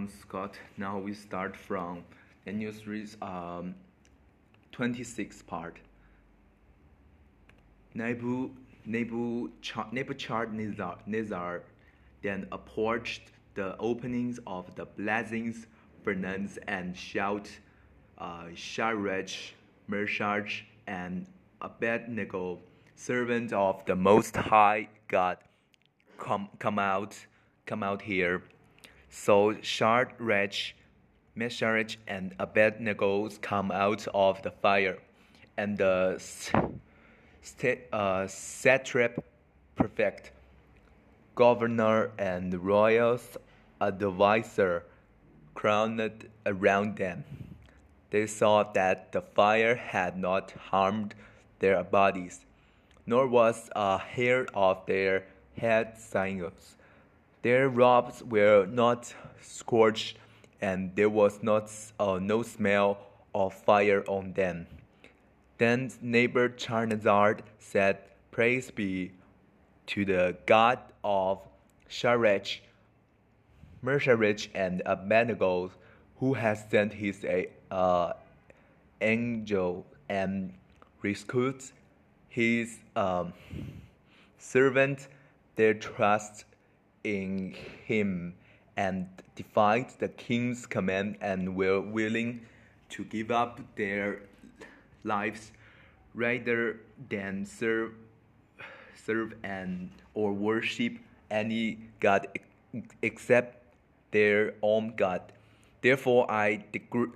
I'm Scott. Now we start from Daniel 3's um, 26th part. Nebu, Nebu, Nebuchadnezzar then approached the openings of the blessings, furnace and shout, uh, Shadrach, Meshach, and Abednego, servant of the Most High God, come, come out, come out here. So Shadrach, Meshach, and Abednego come out of the fire, and the st- uh, satrap, prefect, governor, and royal advisor crowded around them. They saw that the fire had not harmed their bodies, nor was a hair of their head singles. Their robes were not scorched, and there was not uh, no smell of fire on them. Then Nebuchadnezzar said, Praise be to the God of Shadrach, Meshach, and Abednego, who has sent his uh, angel and rescued his um, servant. Their trust in him and defied the king's command and were willing to give up their lives rather than serve serve and or worship any god except their own god. Therefore i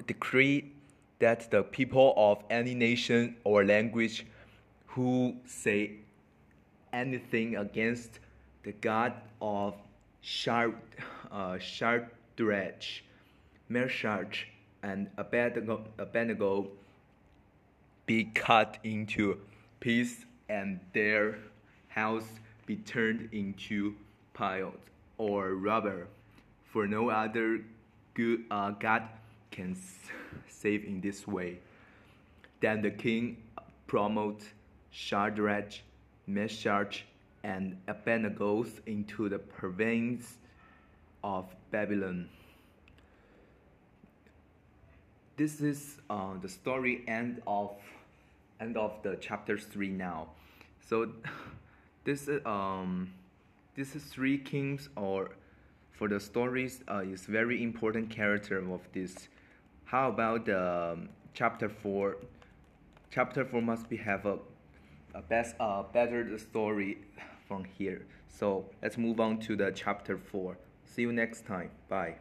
decree that the people of any nation or language who say anything against the God of Shard, uh, Meshach, and Abednego, Abednego be cut into pieces and their house be turned into piles or rubber. For no other good uh, God can save in this way. Then the king promote Shadrach, Meshach, and Abednego into the province of Babylon. This is uh, the story end of end of the chapter three now. So this is um this is three kings or for the stories uh, is very important character of this. How about the um, chapter four? Chapter four must be have a, a best uh, better the story from here. So let's move on to the chapter 4. See you next time. Bye.